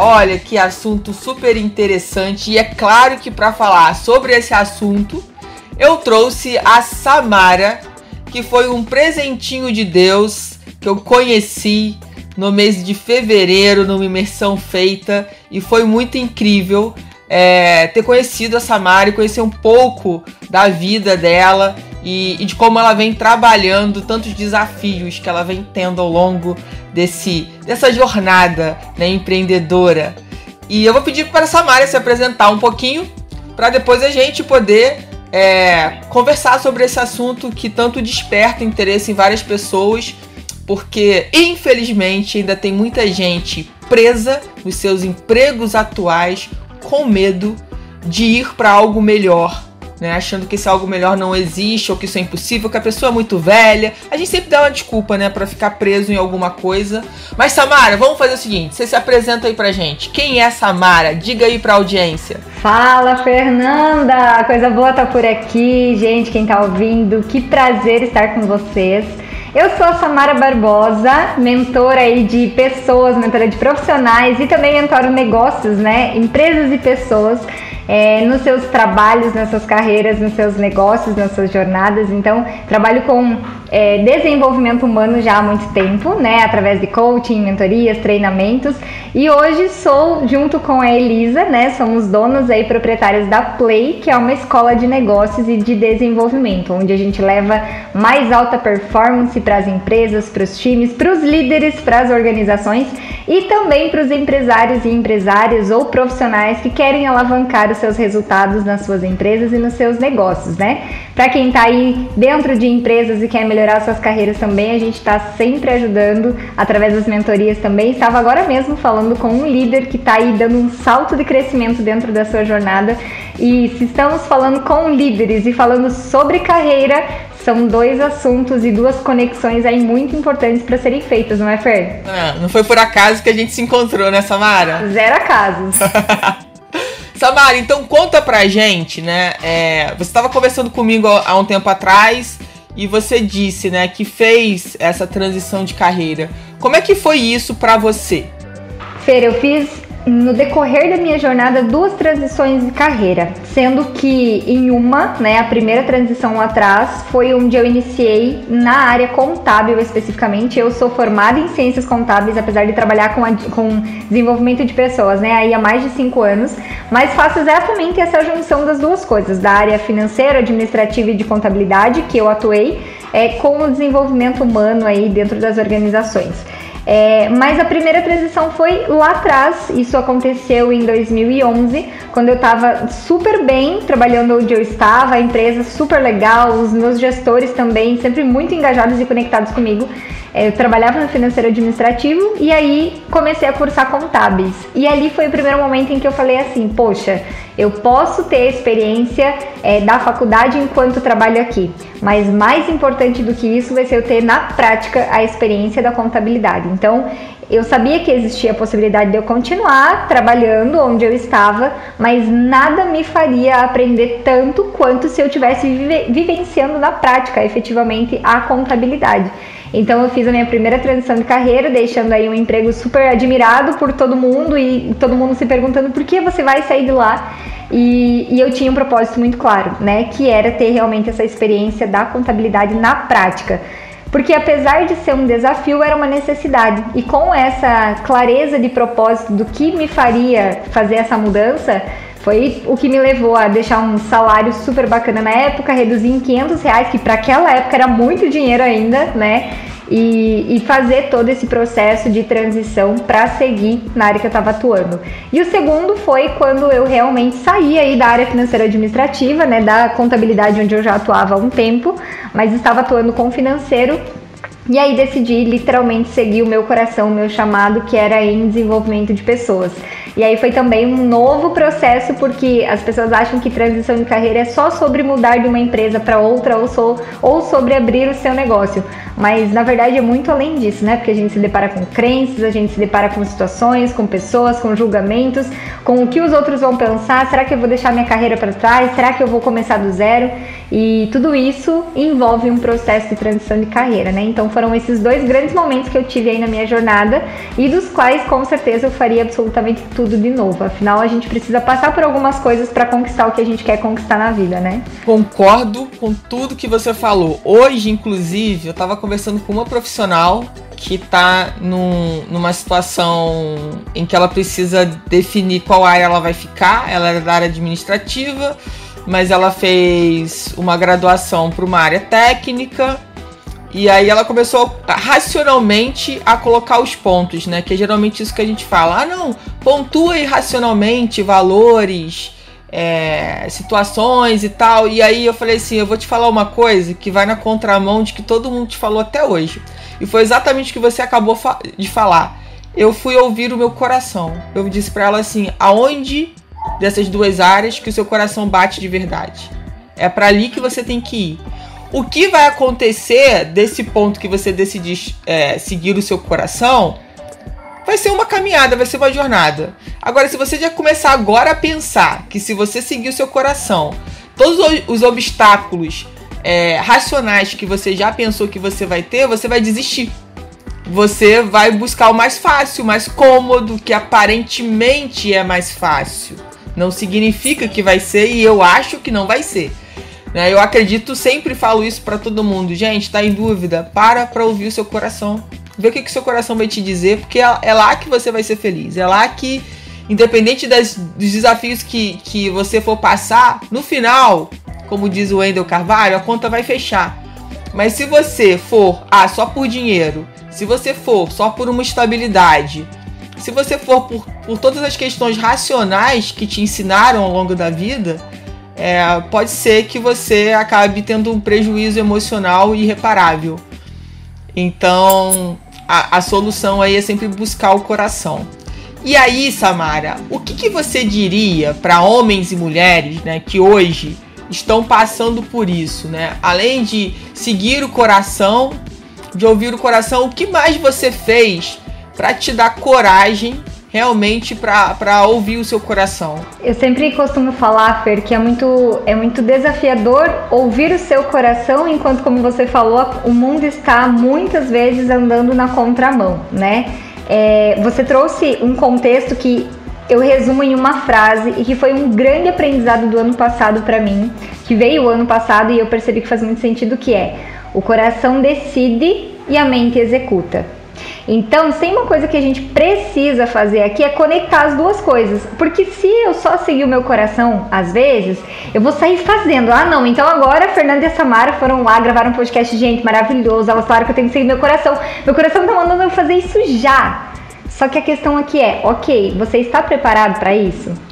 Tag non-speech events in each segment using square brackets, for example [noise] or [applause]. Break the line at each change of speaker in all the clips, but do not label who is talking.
Olha que assunto super interessante. E é claro que para falar sobre esse assunto eu trouxe a Samara, que foi um presentinho de Deus que eu conheci no mês de fevereiro numa imersão feita. E foi muito incrível é, ter conhecido a Samara e conhecer um pouco da vida dela e, e, de como ela vem trabalhando tantos desafios que ela vem tendo ao longo desse, dessa jornada né, empreendedora. E eu vou pedir para a Samara se apresentar um pouquinho para depois a gente poder é, conversar sobre esse assunto que tanto desperta interesse em várias pessoas, porque infelizmente ainda tem muita gente presa nos seus empregos atuais com medo de ir para algo melhor né? Achando que esse algo melhor não existe ou que isso é impossível, que a pessoa é muito velha. A gente sempre dá uma desculpa, né, para ficar preso em alguma coisa. Mas Samara, vamos fazer o seguinte, você se apresenta aí pra gente. Quem é Samara? Diga aí pra audiência.
Fala, Fernanda! Coisa boa tá por aqui, gente, quem tá ouvindo. Que prazer estar com vocês. Eu sou a Samara Barbosa, mentora aí de pessoas, mentora de profissionais e também mentoro negócios, né? Empresas e pessoas é, nos seus trabalhos, nas suas carreiras, nos seus negócios, nas suas jornadas. Então, trabalho com é, desenvolvimento humano já há muito tempo, né? Através de coaching, mentorias, treinamentos. E hoje sou, junto com a Elisa, né? Somos donos aí proprietários da Play, que é uma escola de negócios e de desenvolvimento, onde a gente leva mais alta performance para as empresas, para os times, para os líderes, para as organizações e também para os empresários e empresárias ou profissionais que querem alavancar os seus resultados nas suas empresas e nos seus negócios, né? Para quem está aí dentro de empresas e quer melhorar suas carreiras também, a gente está sempre ajudando através das mentorias também. Estava agora mesmo falando com um líder que está aí dando um salto de crescimento dentro da sua jornada. E se estamos falando com líderes e falando sobre carreira, são dois assuntos e duas conexões aí muito importantes para serem feitas, não é, Fer?
Ah, não foi por acaso que a gente se encontrou, né, Samara?
Zero acasos. [laughs]
Samara, então conta pra gente, né? É, você estava conversando comigo há um tempo atrás e você disse, né, que fez essa transição de carreira. Como é que foi isso para você?
Fer, eu fiz no decorrer da minha jornada duas transições de carreira, sendo que em uma, né, a primeira transição atrás foi onde eu iniciei na área contábil especificamente. Eu sou formada em ciências contábeis, apesar de trabalhar com, a, com desenvolvimento de pessoas, né, aí há mais de cinco anos, mas faço exatamente essa junção das duas coisas, da área financeira, administrativa e de contabilidade que eu atuei, é, com o desenvolvimento humano aí dentro das organizações. É, mas a primeira transição foi lá atrás, isso aconteceu em 2011, quando eu estava super bem trabalhando onde eu estava, a empresa super legal, os meus gestores também, sempre muito engajados e conectados comigo. É, eu trabalhava no financeiro administrativo e aí comecei a cursar contábeis. E ali foi o primeiro momento em que eu falei assim: poxa, eu posso ter experiência é, da faculdade enquanto trabalho aqui, mas mais importante do que isso vai ser eu ter na prática a experiência da contabilidade. Então, eu sabia que existia a possibilidade de eu continuar trabalhando onde eu estava, mas nada me faria aprender tanto quanto se eu tivesse vive vivenciando na prática efetivamente a contabilidade. Então eu fiz a minha primeira transição de carreira, deixando aí um emprego super admirado por todo mundo e todo mundo se perguntando por que você vai sair de lá. E, e, eu tinha um propósito muito claro, né? Que era ter realmente essa experiência da contabilidade na prática. Porque apesar de ser um desafio, era uma necessidade. E com essa clareza de propósito do que me faria fazer essa mudança, foi o que me levou a deixar um salário super bacana na época, reduzir em 500 reais, que para aquela época era muito dinheiro ainda, né? E, e, fazer todo esse processo de transição para seguir na área que eu estava atuando. E o segundo foi quando eu realmente saí aí da área financeira administrativa, né, da contabilidade onde eu já atuava há um tempo, mas estava atuando com financeiro e aí decidi literalmente seguir o meu coração, o meu chamado, que era em desenvolvimento de pessoas. E aí foi também um novo processo, porque as pessoas acham que transição de carreira é só sobre mudar de uma empresa para outra ou, so, ou sobre abrir o seu negócio. Mas na verdade é muito além disso, né? Porque a gente se depara com crenças, a gente se depara com situações, com pessoas, com julgamentos, com o que os outros vão pensar. Será que eu vou deixar minha carreira para trás? Será que eu vou começar do zero? E tudo isso envolve um processo de transição de carreira, né? Então foram esses dois grandes momentos que eu tive aí na minha jornada e dos quais com certeza eu faria absolutamente tudo de novo. Afinal, a gente precisa passar por algumas coisas para conquistar o que a gente quer conquistar na vida, né?
Concordo com tudo que você falou. Hoje, inclusive, eu estava conversando com uma profissional que está num, numa situação em que ela precisa definir qual área ela vai ficar. Ela é da área administrativa, mas ela fez uma graduação para uma área técnica e aí ela começou racionalmente a colocar os pontos, né? Que é geralmente isso que a gente fala. Ah, não, pontua irracionalmente valores, é, situações e tal. E aí eu falei assim, eu vou te falar uma coisa que vai na contramão de que todo mundo te falou até hoje. E foi exatamente o que você acabou de falar. Eu fui ouvir o meu coração. Eu disse para ela assim, aonde dessas duas áreas que o seu coração bate de verdade? É para ali que você tem que ir. O que vai acontecer desse ponto que você decidir é, seguir o seu coração vai ser uma caminhada, vai ser uma jornada. Agora, se você já começar agora a pensar que se você seguir o seu coração, todos os obstáculos é, racionais que você já pensou que você vai ter, você vai desistir. Você vai buscar o mais fácil, o mais cômodo, que aparentemente é mais fácil. Não significa que vai ser e eu acho que não vai ser. Né? Eu acredito, sempre falo isso para todo mundo. Gente, tá em dúvida? Para para ouvir o seu coração. Vê o que, que seu coração vai te dizer, porque é, é lá que você vai ser feliz. É lá que, independente das, dos desafios que, que você for passar, no final, como diz o Wendel Carvalho, a conta vai fechar. Mas se você for ah, só por dinheiro, se você for só por uma estabilidade, se você for por, por todas as questões racionais que te ensinaram ao longo da vida, é, pode ser que você acabe tendo um prejuízo emocional irreparável. Então, a, a solução aí é sempre buscar o coração. E aí, Samara, o que, que você diria para homens e mulheres né, que hoje estão passando por isso, né? Além de seguir o coração, de ouvir o coração, o que mais você fez para te dar coragem realmente para ouvir o seu coração.
Eu sempre costumo falar, Fer, que é muito, é muito desafiador ouvir o seu coração, enquanto, como você falou, o mundo está muitas vezes andando na contramão, né? É, você trouxe um contexto que eu resumo em uma frase e que foi um grande aprendizado do ano passado para mim, que veio o ano passado e eu percebi que faz muito sentido, que é o coração decide e a mente executa. Então, tem uma coisa que a gente precisa fazer aqui é conectar as duas coisas. Porque se eu só seguir o meu coração, às vezes, eu vou sair fazendo. Ah, não, então agora Fernanda e a Samara foram lá, gravaram um podcast, gente, maravilhoso. Elas falaram que eu tenho que seguir meu coração. Meu coração tá mandando eu fazer isso já. Só que a questão aqui é, ok, você está preparado para isso?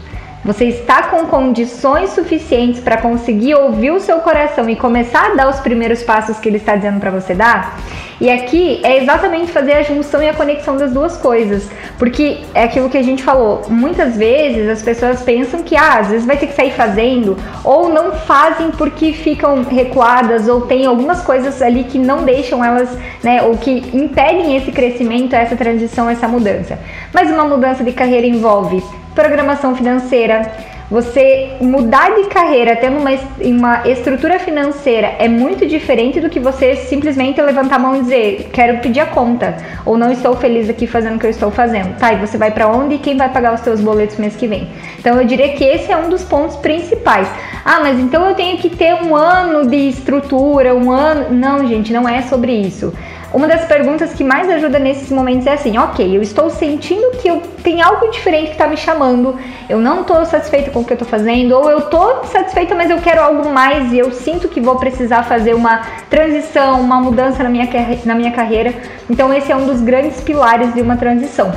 Você está com condições suficientes para conseguir ouvir o seu coração e começar a dar os primeiros passos que ele está dizendo para você dar? E aqui é exatamente fazer a junção e a conexão das duas coisas, porque é aquilo que a gente falou. Muitas vezes as pessoas pensam que ah, às vezes vai ter que sair fazendo, ou não fazem porque ficam recuadas, ou tem algumas coisas ali que não deixam elas, né, ou que impedem esse crescimento, essa transição, essa mudança. Mas uma mudança de carreira envolve programação financeira. Você mudar de carreira tendo uma, uma estrutura financeira é muito diferente do que você simplesmente levantar a mão e dizer quero pedir a conta ou não estou feliz aqui fazendo o que eu estou fazendo. Tá, e você vai para onde e quem vai pagar os seus boletos mês que vem? Então eu diria que esse é um dos pontos principais. Ah, mas então eu tenho que ter um ano de estrutura, um ano. Não, gente, não é sobre isso. Uma das perguntas que mais ajuda nesses momentos é assim: ok, eu estou sentindo que eu tenho algo diferente que está me chamando, eu não estou satisfeita com o que eu estou fazendo, ou eu estou satisfeita, mas eu quero algo mais e eu sinto que vou precisar fazer uma transição, uma mudança na minha, na minha carreira. Então, esse é um dos grandes pilares de uma transição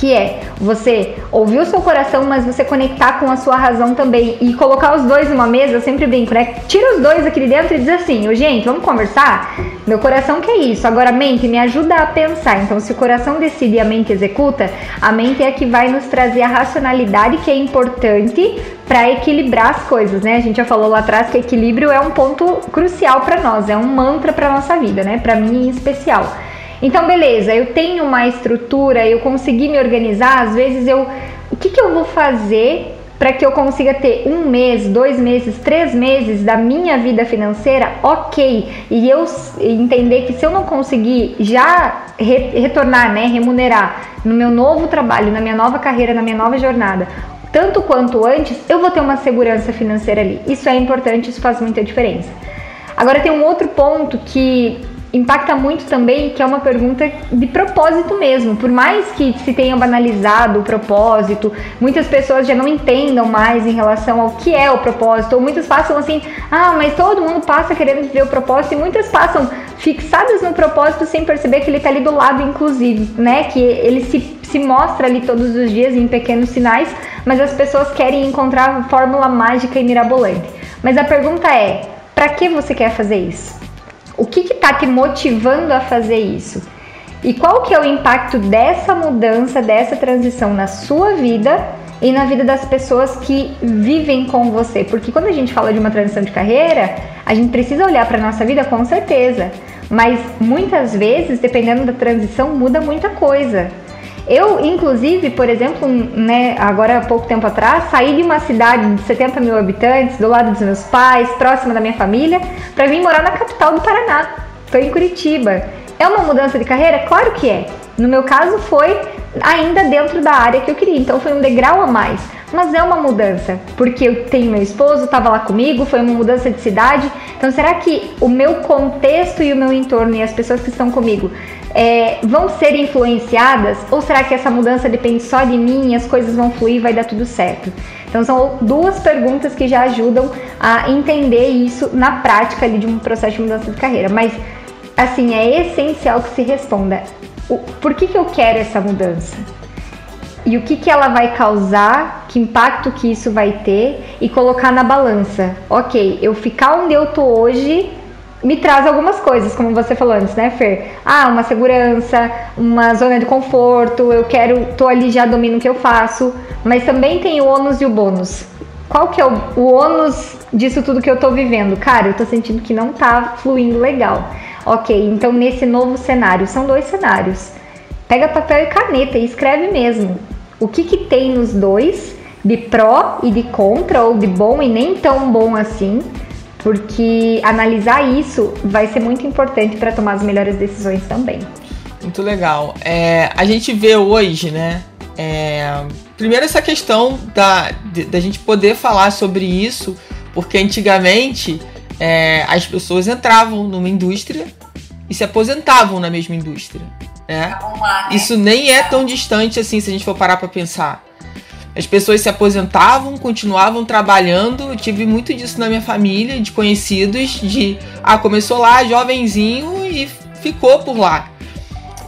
que é você ouvir o seu coração, mas você conectar com a sua razão também e colocar os dois numa mesa, eu sempre brinco, né? Tira os dois aqui de dentro e diz assim, ô gente, vamos conversar? Meu coração quer isso, agora a mente me ajuda a pensar. Então, se o coração decide e a mente executa, a mente é a que vai nos trazer a racionalidade que é importante para equilibrar as coisas, né? A gente já falou lá atrás que equilíbrio é um ponto crucial para nós, é um mantra para nossa vida, né? Para mim em especial. Então, beleza, eu tenho uma estrutura, eu consegui me organizar, às vezes eu. O que, que eu vou fazer para que eu consiga ter um mês, dois meses, três meses da minha vida financeira ok e eu entender que se eu não conseguir já re retornar, né, remunerar no meu novo trabalho, na minha nova carreira, na minha nova jornada, tanto quanto antes, eu vou ter uma segurança financeira ali. Isso é importante, isso faz muita diferença. Agora tem um outro ponto que impacta muito também, que é uma pergunta de propósito mesmo. Por mais que se tenha banalizado o propósito, muitas pessoas já não entendam mais em relação ao que é o propósito, ou muitas passam assim, ah, mas todo mundo passa querendo viver o propósito, e muitas passam fixadas no propósito sem perceber que ele está ali do lado, inclusive, né? Que ele se, se mostra ali todos os dias em pequenos sinais, mas as pessoas querem encontrar fórmula mágica e mirabolante. Mas a pergunta é: para que você quer fazer isso? O que está te motivando a fazer isso? E qual que é o impacto dessa mudança, dessa transição na sua vida e na vida das pessoas que vivem com você? Porque quando a gente fala de uma transição de carreira, a gente precisa olhar para nossa vida com certeza, mas muitas vezes, dependendo da transição, muda muita coisa. Eu, inclusive, por exemplo, né, agora há pouco tempo atrás, saí de uma cidade de 70 mil habitantes, do lado dos meus pais, próxima da minha família, para vir morar na capital do Paraná. Estou em Curitiba. É uma mudança de carreira? Claro que é. No meu caso, foi ainda dentro da área que eu queria, então foi um degrau a mais. Mas é uma mudança, porque eu tenho meu esposo, estava lá comigo, foi uma mudança de cidade. Então, será que o meu contexto e o meu entorno e as pessoas que estão comigo é, vão ser influenciadas? Ou será que essa mudança depende só de mim e as coisas vão fluir vai dar tudo certo? Então são duas perguntas que já ajudam a entender isso na prática ali de um processo de mudança de carreira. Mas assim, é essencial que se responda o, por que, que eu quero essa mudança? E o que, que ela vai causar, que impacto que isso vai ter e colocar na balança. Ok, eu ficar onde eu tô hoje me traz algumas coisas, como você falou antes, né, Fer? Ah, uma segurança, uma zona de conforto, eu quero, tô ali já domino o que eu faço, mas também tem o ônus e o bônus. Qual que é o, o ônus disso tudo que eu tô vivendo? Cara, eu tô sentindo que não tá fluindo legal. Ok, então nesse novo cenário, são dois cenários. Pega papel e caneta e escreve mesmo. O que que tem nos dois, de pró e de contra, ou de bom e nem tão bom assim, porque analisar isso vai ser muito importante para tomar as melhores decisões também.
Muito legal. É, a gente vê hoje, né? É, primeiro essa questão da, da gente poder falar sobre isso, porque antigamente é, as pessoas entravam numa indústria e se aposentavam na mesma indústria. Né? Lá, né? Isso nem é tão distante assim se a gente for parar para pensar. As pessoas se aposentavam, continuavam trabalhando. Eu tive muito disso na minha família, de conhecidos, de ah, começou lá jovenzinho e ficou por lá.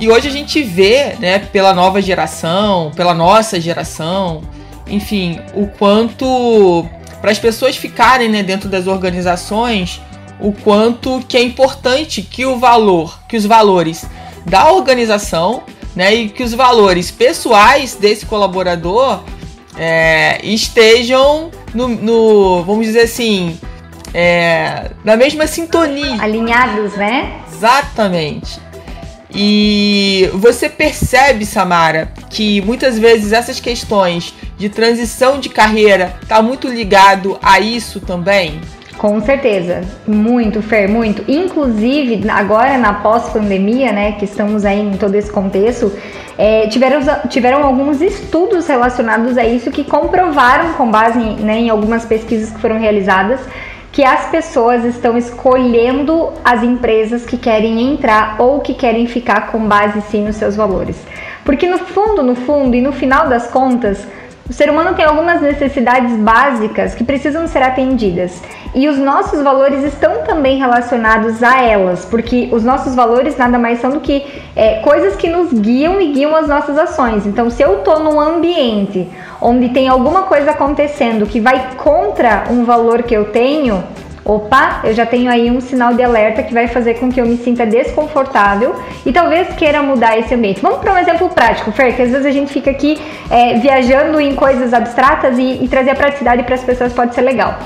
E hoje a gente vê, né, pela nova geração, pela nossa geração, enfim, o quanto para as pessoas ficarem né, dentro das organizações, o quanto que é importante que o valor, que os valores da organização, né, e que os valores pessoais desse colaborador é, estejam no, no, vamos dizer assim, é, na mesma sintonia.
Alinhados, né?
Exatamente. E você percebe, Samara, que muitas vezes essas questões de transição de carreira tá muito ligado a isso também?
Com certeza, muito, Fer, muito. Inclusive, agora na pós-pandemia, né, que estamos aí em todo esse contexto, é, tiveram, tiveram alguns estudos relacionados a isso que comprovaram, com base em, né, em algumas pesquisas que foram realizadas, que as pessoas estão escolhendo as empresas que querem entrar ou que querem ficar com base sim nos seus valores. Porque no fundo, no fundo e no final das contas, O ser humano tem algumas necessidades básicas que precisam ser atendidas e os nossos valores estão também relacionados a elas, porque os nossos valores nada mais são do que é, coisas que nos guiam e guiam as nossas ações. Então, se eu estou num ambiente onde tem alguma coisa acontecendo que vai contra um valor que eu tenho, Opa, eu já tenho aí um sinal de alerta que vai fazer com que eu me sinta desconfortável e talvez queira mudar esse ambiente. Vamos para um exemplo prático, Fer, que às vezes a gente fica aqui é, viajando em coisas abstratas e, e trazer a praticidade para as pessoas pode ser legal.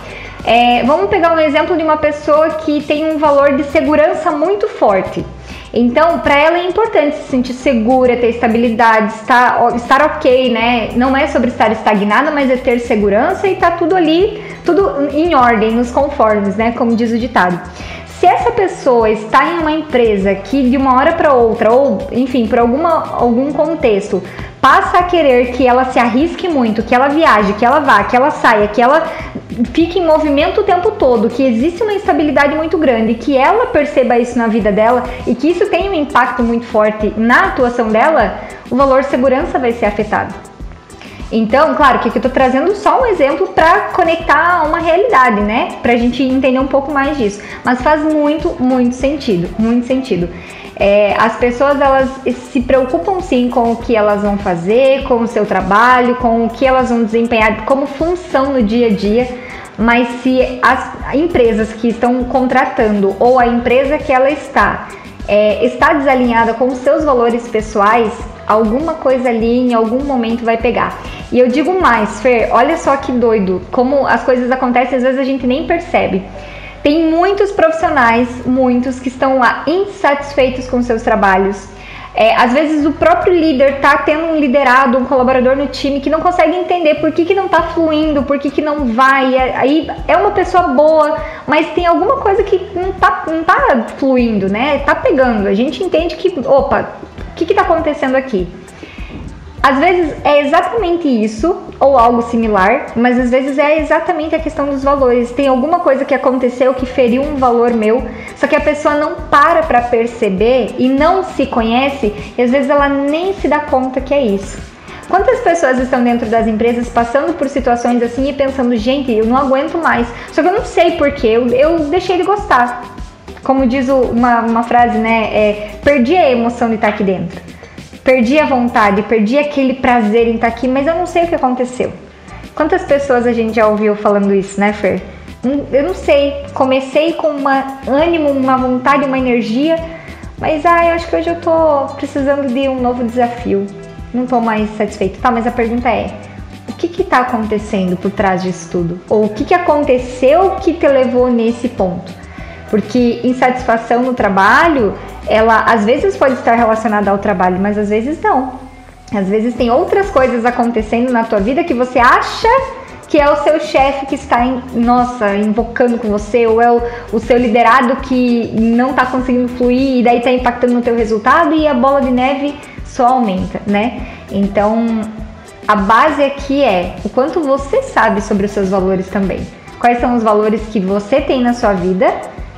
É, vamos pegar um exemplo de uma pessoa que tem um valor de segurança muito forte. Então, para ela é importante se sentir segura, ter estabilidade, estar, estar ok, né? Não é sobre estar estagnada, mas é ter segurança e tá tudo ali, tudo em ordem, nos conformes, né? Como diz o ditado. Se essa pessoa está em uma empresa que de uma hora para outra, ou enfim, por alguma, algum contexto, passa a querer que ela se arrisque muito, que ela viaje, que ela vá, que ela saia, que ela fique em movimento o tempo todo, que existe uma instabilidade muito grande, que ela perceba isso na vida dela e que isso tenha um impacto muito forte na atuação dela, o valor segurança vai ser afetado. Então, claro que aqui eu tô trazendo só um exemplo para conectar a uma realidade, né? Pra gente entender um pouco mais disso. Mas faz muito, muito sentido, muito sentido. É, as pessoas elas se preocupam sim com o que elas vão fazer, com o seu trabalho, com o que elas vão desempenhar como função no dia a dia, mas se as empresas que estão contratando ou a empresa que ela está é, está desalinhada com os seus valores pessoais, alguma coisa ali em algum momento vai pegar. E eu digo mais, Fer, olha só que doido, como as coisas acontecem, às vezes a gente nem percebe. Tem muitos profissionais, muitos que estão lá insatisfeitos com seus trabalhos. É, às vezes o próprio líder tá tendo um liderado, um colaborador no time que não consegue entender por que, que não tá fluindo, por que, que não vai. É, aí é uma pessoa boa, mas tem alguma coisa que não tá, não tá fluindo, né? Tá pegando. A gente entende que, opa, o que, que tá acontecendo aqui? Às vezes é exatamente isso ou algo similar, mas às vezes é exatamente a questão dos valores. Tem alguma coisa que aconteceu que feriu um valor meu, só que a pessoa não para para perceber e não se conhece, e às vezes ela nem se dá conta que é isso. Quantas pessoas estão dentro das empresas passando por situações assim e pensando, gente, eu não aguento mais, só que eu não sei porquê, eu, eu deixei de gostar. Como diz uma, uma frase, né? É, perdi a emoção de estar aqui dentro perdi a vontade, perdi aquele prazer em estar aqui, mas eu não sei o que aconteceu. Quantas pessoas a gente já ouviu falando isso, né, Fer? Hum, eu não sei. Comecei com um ânimo, uma vontade, uma energia, mas ah, eu acho que hoje eu tô precisando de um novo desafio. Não tô mais satisfeito. Tá, mas a pergunta é: o que que tá acontecendo por trás disso tudo? Ou o que que aconteceu que te levou nesse ponto? Porque insatisfação no trabalho ela às vezes pode estar relacionada ao trabalho, mas às vezes não. Às vezes tem outras coisas acontecendo na tua vida que você acha que é o seu chefe que está, em, nossa, invocando com você, ou é o, o seu liderado que não está conseguindo fluir e daí está impactando no teu resultado e a bola de neve só aumenta, né? Então, a base aqui é o quanto você sabe sobre os seus valores também. Quais são os valores que você tem na sua vida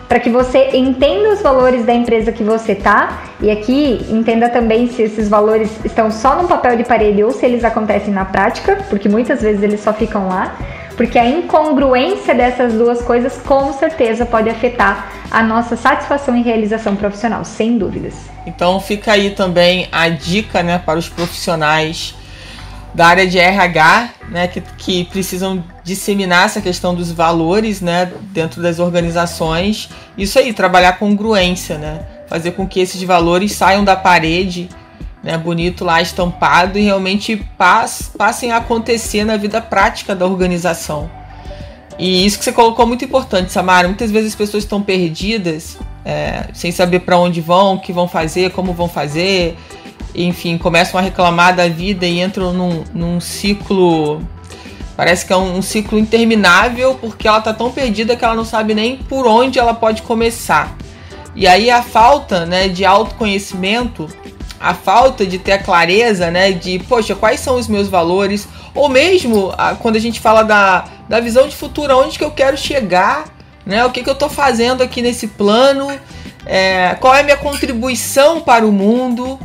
para que você entenda os valores da empresa que você tá e aqui entenda também se esses valores estão só no papel de parede ou se eles acontecem na prática, porque muitas vezes eles só ficam lá, porque a incongruência dessas duas coisas com certeza pode afetar a nossa satisfação e realização profissional, sem dúvidas.
Então fica aí também a dica, né, para os profissionais da área de RH, né, que, que precisam disseminar essa questão dos valores, né, dentro das organizações. Isso aí, trabalhar congruência, né, fazer com que esses valores saiam da parede, né, bonito lá estampado e realmente pass, passem a acontecer na vida prática da organização. E isso que você colocou é muito importante, Samara. Muitas vezes as pessoas estão perdidas, é, sem saber para onde vão, o que vão fazer, como vão fazer enfim, começam a reclamar da vida e entram num, num ciclo. Parece que é um, um, ciclo interminável porque ela tá tão perdida que ela não sabe nem por onde ela pode começar. E aí a falta né, de autoconhecimento, a falta de ter a clareza né, de, poxa, quais são os meus valores, ou mesmo a, quando a gente fala da, da visão de futuro, onde que eu quero chegar, né, o que, que eu estou fazendo aqui nesse plano, é, qual é a minha contribuição para o mundo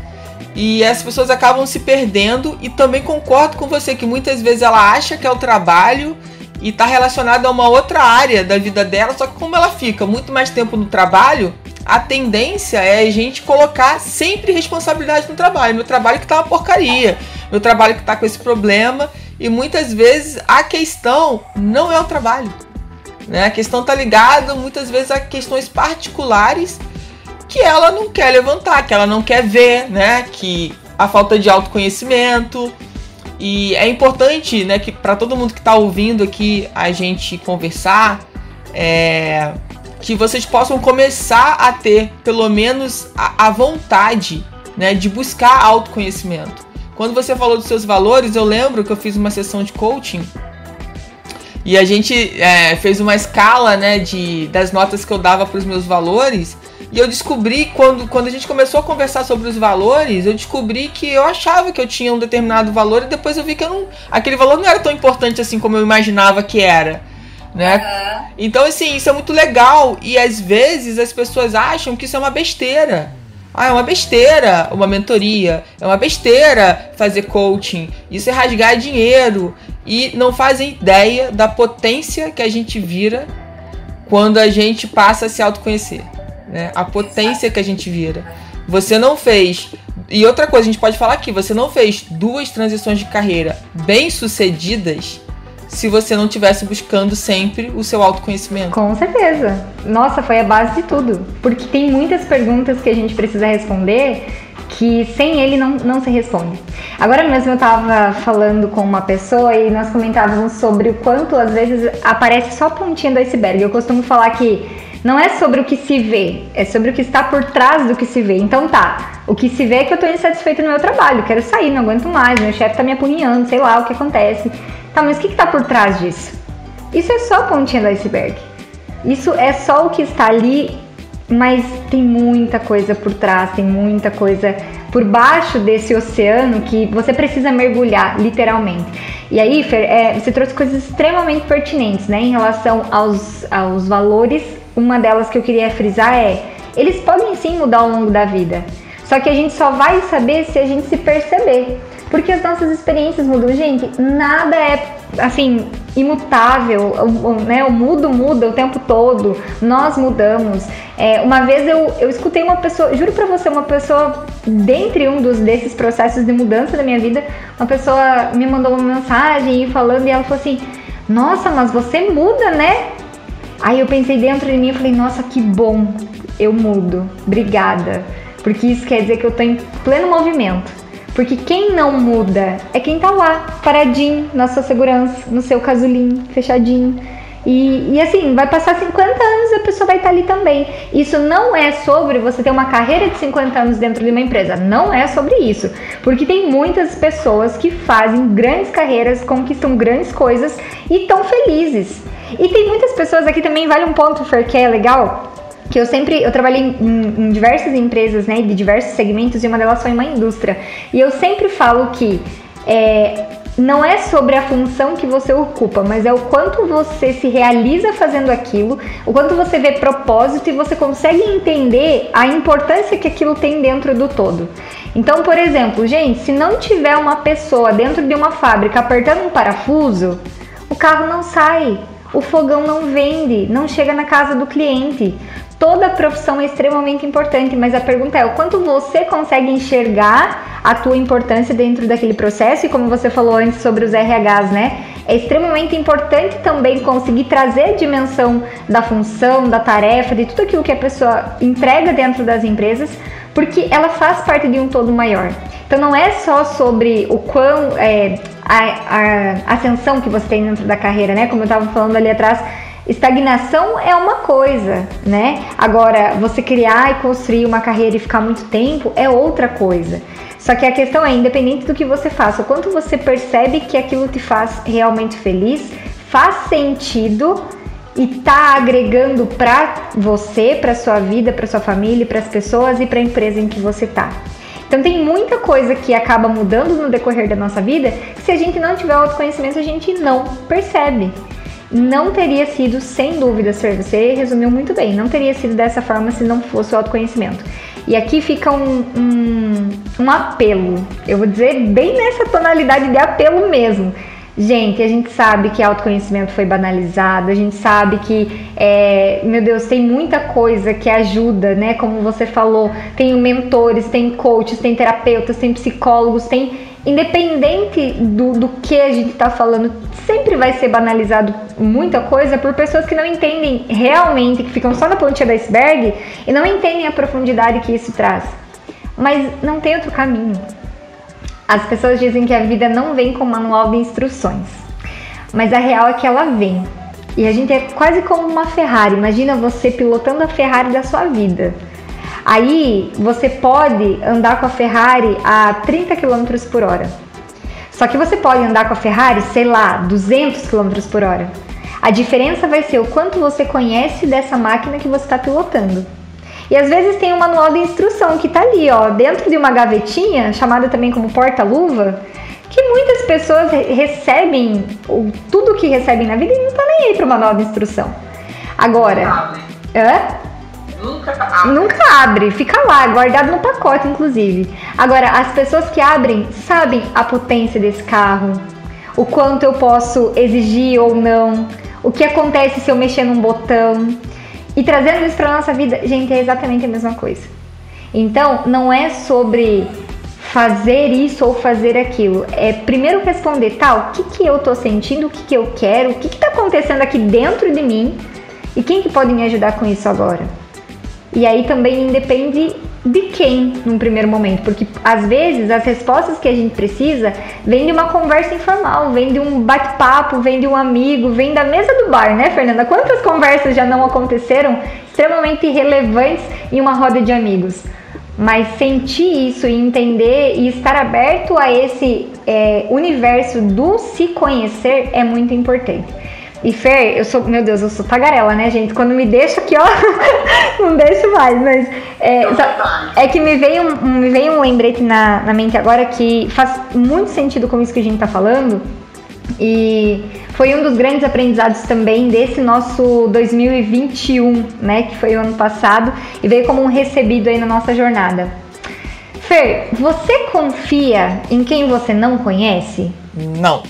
E as pessoas acabam se perdendo e também concordo com você que muitas vezes ela acha que é o trabalho e está relacionado a uma outra área da vida dela, só que como ela fica muito mais tempo no trabalho, a tendência é a gente colocar sempre responsabilidade no trabalho. Meu trabalho que tá uma porcaria, meu trabalho que tá com esse problema, e muitas vezes a questão não é o trabalho. Né? A questão está ligada muitas vezes a questões particulares que ela não quer levantar, que ela não quer ver, né? Que a falta de autoconhecimento. E é importante, né, que para todo mundo que está ouvindo aqui a gente conversar, é, que vocês possam começar a ter pelo menos a, a vontade, né, de buscar autoconhecimento. Quando você falou dos seus valores, eu lembro que eu fiz uma sessão de coaching e a gente é, fez uma escala, né, de, das notas que eu dava para os meus valores. E eu descobri, quando, quando a gente começou a conversar sobre os valores, eu descobri que eu achava que eu tinha um determinado valor e depois eu vi que eu não, aquele valor não era tão importante assim como eu imaginava que era. Né? Uhum. Então, assim, isso é muito legal. E às vezes as pessoas acham que isso é uma besteira. Ah, é uma besteira uma mentoria, é uma besteira fazer coaching, isso é rasgar dinheiro. E não fazem ideia da potência que a gente vira quando a gente passa a se autoconhecer. Né? A potência que a gente vira. Você não fez. E outra coisa, a gente pode falar aqui: você não fez duas transições de carreira bem sucedidas se você não estivesse buscando sempre o seu autoconhecimento.
Com certeza. Nossa, foi a base de tudo. Porque tem muitas perguntas que a gente precisa responder que sem ele não, não se responde. Agora mesmo eu estava falando com uma pessoa e nós comentávamos sobre o quanto às vezes aparece só a pontinha do iceberg. Eu costumo falar que não é sobre o que se vê, é sobre o que está por trás do que se vê. Então tá, o que se vê é que eu estou insatisfeito no meu trabalho, quero sair, não aguento mais, meu chefe está me apunhando, sei lá o que acontece. Tá, mas o que está por trás disso? Isso é só a pontinha do iceberg. Isso é só o que está ali, mas tem muita coisa por trás, tem muita coisa por baixo desse oceano que você precisa mergulhar, literalmente. E aí, Fer, é, você trouxe coisas extremamente pertinentes, né, em relação aos, aos valores. Uma delas que eu queria frisar é: eles podem sim mudar ao longo da vida, só que a gente só vai saber se a gente se perceber. Porque as nossas experiências mudam. Gente, nada é assim imutável, né? o mudo muda o tempo todo, nós mudamos. É, uma vez eu, eu escutei uma pessoa, juro pra você, uma pessoa, dentre um dos desses processos de mudança da minha vida, uma pessoa me mandou uma mensagem falando e ela falou assim: Nossa, mas você muda, né? Aí eu pensei dentro de mim e falei: Nossa, que bom, eu mudo, obrigada, porque isso quer dizer que eu tô em pleno movimento. Porque quem não muda é quem tá lá, paradinho, na sua segurança, no seu casulinho, fechadinho. E, e, assim, vai passar 50 anos e a pessoa vai estar tá ali também. Isso não é sobre você ter uma carreira de 50 anos dentro de uma empresa. Não é sobre isso. Porque tem muitas pessoas que fazem grandes carreiras, conquistam grandes coisas e estão felizes. E tem muitas pessoas aqui também, vale um ponto, Fer, que é legal que eu sempre eu trabalhei em, em, diversas empresas, né, de diversos segmentos e uma delas foi uma indústria. E eu sempre falo que é, não é sobre a função que você ocupa, mas é o quanto você se realiza fazendo aquilo, o quanto você vê propósito e você consegue entender a importância que aquilo tem dentro do todo. Então, por exemplo, gente, se não tiver uma pessoa dentro de uma fábrica apertando um parafuso, o carro não sai, o fogão não vende, não chega na casa do cliente. Toda profissão é extremamente importante, mas a pergunta é o quanto você consegue enxergar a tua importância dentro daquele processo e como você falou antes sobre os RHs, né? É extremamente importante também conseguir trazer a dimensão da função, da tarefa, de tudo aquilo que a pessoa entrega dentro das empresas, porque ela faz parte de um todo maior. Então não é só sobre o quão é, a, a ascensão que você tem dentro da carreira, né? Como eu estava falando ali atrás, Estagnação é uma coisa, né? Agora, você criar e construir uma carreira e ficar muito tempo é outra coisa. Só que a questão é, independente do que você faça, o quanto você percebe que aquilo te faz realmente feliz, faz sentido e tá agregando para você, para sua vida, para sua família, para as pessoas e para a empresa em que você tá. Então tem muita coisa que acaba mudando no decorrer da nossa vida que se a gente não tiver autoconhecimento a gente não percebe não teria sido, sem dúvida, Ser, você resumiu muito bem, não teria sido dessa forma se não fosse o autoconhecimento. E aqui fica um, um, um apelo, eu vou dizer bem nessa tonalidade de apelo mesmo. Gente, a gente sabe que autoconhecimento foi banalizado, a gente sabe que, é, meu Deus, tem muita coisa que ajuda, né? Como você falou, tem mentores, tem coaches, tem terapeutas, tem psicólogos, tem. Independente do, do que a gente está falando, sempre vai ser banalizado muita coisa por pessoas que não entendem realmente, que ficam só na pontinha do iceberg e não entendem a profundidade que isso traz. Mas não tem outro caminho. As pessoas dizem que a vida não vem com manual de instruções, mas a real é que ela vem. E a gente é quase como uma Ferrari. Imagina você pilotando a Ferrari da sua vida. Aí você pode andar com a Ferrari a 30 km por hora. Só que você pode andar com a Ferrari, sei lá, 200 km por hora. A diferença vai ser o quanto você conhece dessa máquina que você está pilotando. E às vezes tem um manual de instrução que tá ali, ó, dentro de uma gavetinha, chamada também como porta-luva, que muitas pessoas recebem tudo que recebem na vida e não tá nem aí pro manual de instrução. Agora, hã? Nunca abre. Nunca abre, fica lá, guardado no pacote, inclusive. Agora, as pessoas que abrem sabem a potência desse carro, o quanto eu posso exigir ou não, o que acontece se eu mexer num botão. E trazendo isso para nossa vida, gente, é exatamente a mesma coisa. Então, não é sobre fazer isso ou fazer aquilo. É primeiro responder, tal, tá, o que, que eu tô sentindo, o que, que eu quero, o que, que tá acontecendo aqui dentro de mim e quem que pode me ajudar com isso agora. E aí também independe de quem num primeiro momento, porque às vezes as respostas que a gente precisa vêm de uma conversa informal, vem de um bate-papo, vem de um amigo, vem da mesa do bar, né, Fernanda? Quantas conversas já não aconteceram extremamente relevantes em uma roda de amigos? Mas sentir isso e entender e estar aberto a esse é, universo do se conhecer é muito importante. E Fer, eu sou, meu Deus, eu sou tagarela, né, gente? Quando me deixa aqui, ó, [laughs] não deixo mais, mas é, é que me veio, um, me veio um lembrete na, na mente agora que faz muito sentido com isso que a gente tá falando. E foi um dos grandes aprendizados também desse nosso 2021, né, que foi o ano passado, e veio como um recebido aí na nossa jornada. Fer, você confia em quem você não conhece?
Não.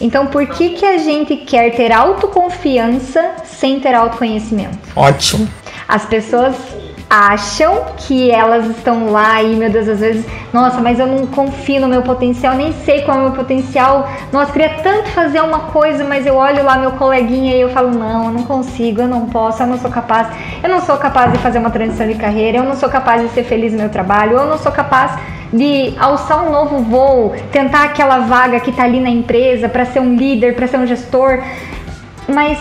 Então, por que, que a gente quer ter autoconfiança sem ter autoconhecimento?
Ótimo.
As pessoas acham que elas estão lá e, meu Deus, às vezes, nossa, mas eu não confio no meu potencial, nem sei qual é o meu potencial. Nossa, queria tanto fazer uma coisa, mas eu olho lá meu coleguinha e eu falo, não, eu não consigo, eu não posso, eu não sou capaz. Eu não sou capaz de fazer uma transição de carreira, eu não sou capaz de ser feliz no meu trabalho, eu não sou capaz de alçar um novo voo, tentar aquela vaga que está ali na empresa para ser um líder, para ser um gestor. Mas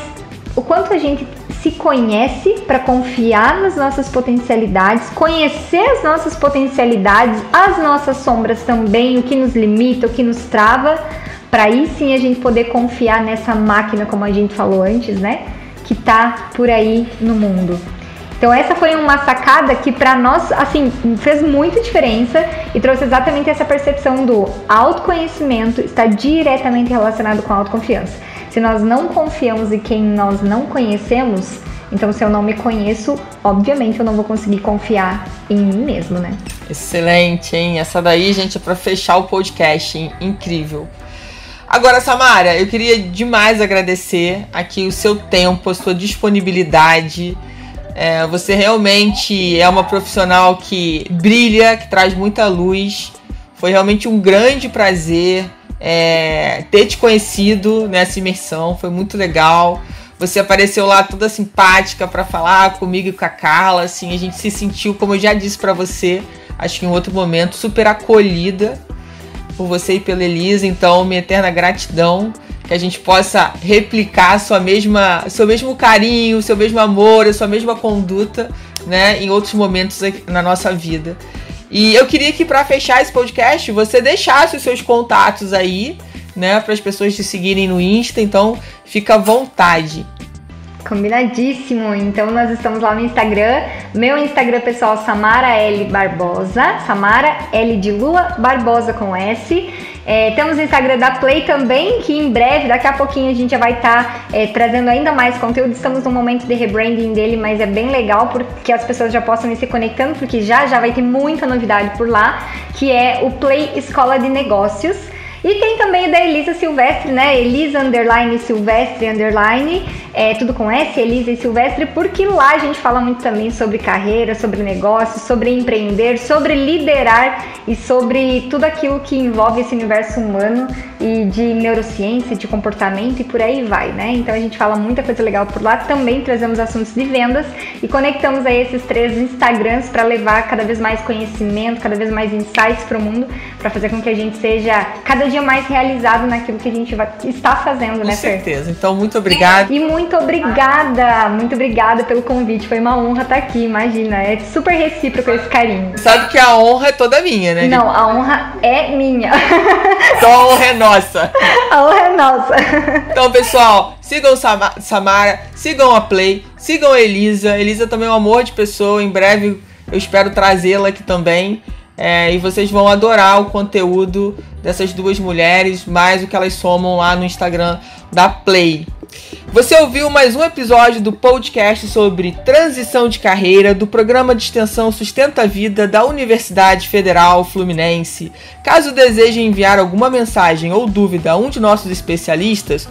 o quanto a gente se conhece para confiar nas nossas potencialidades, conhecer as nossas potencialidades, as nossas sombras também, o que nos limita, o que nos trava, para aí sim a gente poder confiar nessa máquina, como a gente falou antes, né? Que tá por aí no mundo. Então essa foi uma sacada que para nós, assim, fez muita diferença e trouxe exatamente essa percepção do autoconhecimento está diretamente relacionado com a autoconfiança. Se nós não confiamos em quem nós não conhecemos, então se eu não me conheço, obviamente eu não vou conseguir confiar em mim mesmo, né?
Excelente, hein? Essa daí, gente, é para fechar o podcast, hein? incrível. Agora, Samara, eu queria demais agradecer aqui o seu tempo, a sua disponibilidade é, você realmente é uma profissional que brilha, que traz muita luz. Foi realmente um grande prazer é, ter te conhecido nessa imersão, foi muito legal. Você apareceu lá toda simpática para falar comigo e com a Carla, assim, a gente se sentiu, como eu já disse para você, acho que em outro momento, super acolhida por você e pela Elisa, então minha eterna gratidão que a gente possa replicar sua mesma, seu mesmo carinho, seu mesmo amor, a sua mesma conduta, né, em outros momentos na nossa vida. E eu queria que para fechar esse podcast você deixasse os seus contatos aí, né, para as pessoas te seguirem no Insta, então fica à vontade.
Combinadíssimo. Então nós estamos lá no Instagram. Meu Instagram pessoal Samara L Barbosa, Samara L de Lua Barbosa com S. É, temos o Instagram da Play também, que em breve, daqui a pouquinho, a gente já vai estar tá, é, trazendo ainda mais conteúdo. Estamos no momento de rebranding dele, mas é bem legal porque as pessoas já possam ir se conectando, porque já já vai ter muita novidade por lá, que é o Play Escola de Negócios. E tem também o da Elisa Silvestre, né? Elisa Underline Silvestre Underline, é, tudo com S, Elisa e Silvestre, porque lá a gente fala muito também sobre carreira, sobre negócios, sobre empreender, sobre liderar e sobre tudo aquilo que envolve esse universo humano e de neurociência, de comportamento e por aí vai, né? Então a gente fala muita coisa legal por lá. Também trazemos assuntos de vendas e conectamos aí esses três Instagrams para levar cada vez mais conhecimento, cada vez mais insights para o mundo, para fazer com que a gente seja cada dia mais realizado naquilo que a gente vai, está fazendo,
com
né,
Fer? Com certeza. Então muito obrigada.
E muito obrigada, muito obrigada pelo convite. Foi uma honra estar aqui, imagina. É super recíproco esse carinho.
Sabe que a honra é toda minha, né?
Não, a honra é minha. [laughs]
Então a honra é nossa.
A honra é nossa.
Então, pessoal, sigam Samara, sigam a Play, sigam a Elisa. Elisa também é um amor de pessoa. Em breve eu espero trazê-la aqui também. É, e vocês vão adorar o conteúdo dessas duas mulheres, mais o que elas somam lá no Instagram da Play. Você ouviu mais um episódio do podcast sobre transição de carreira do programa de extensão Sustenta a Vida da Universidade Federal Fluminense. Caso deseje enviar alguma mensagem ou dúvida a um de nossos especialistas,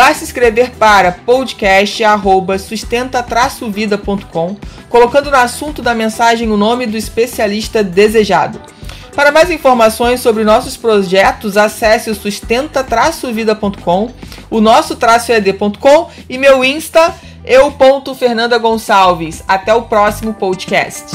basta escrever para podcast@sustenta-vida.com, colocando no assunto da mensagem o nome do especialista desejado. Para mais informações sobre nossos projetos, acesse o sustenta-vida.com, o nosso-ed.com e meu Insta, eu.fernanda Gonçalves. Até o próximo podcast.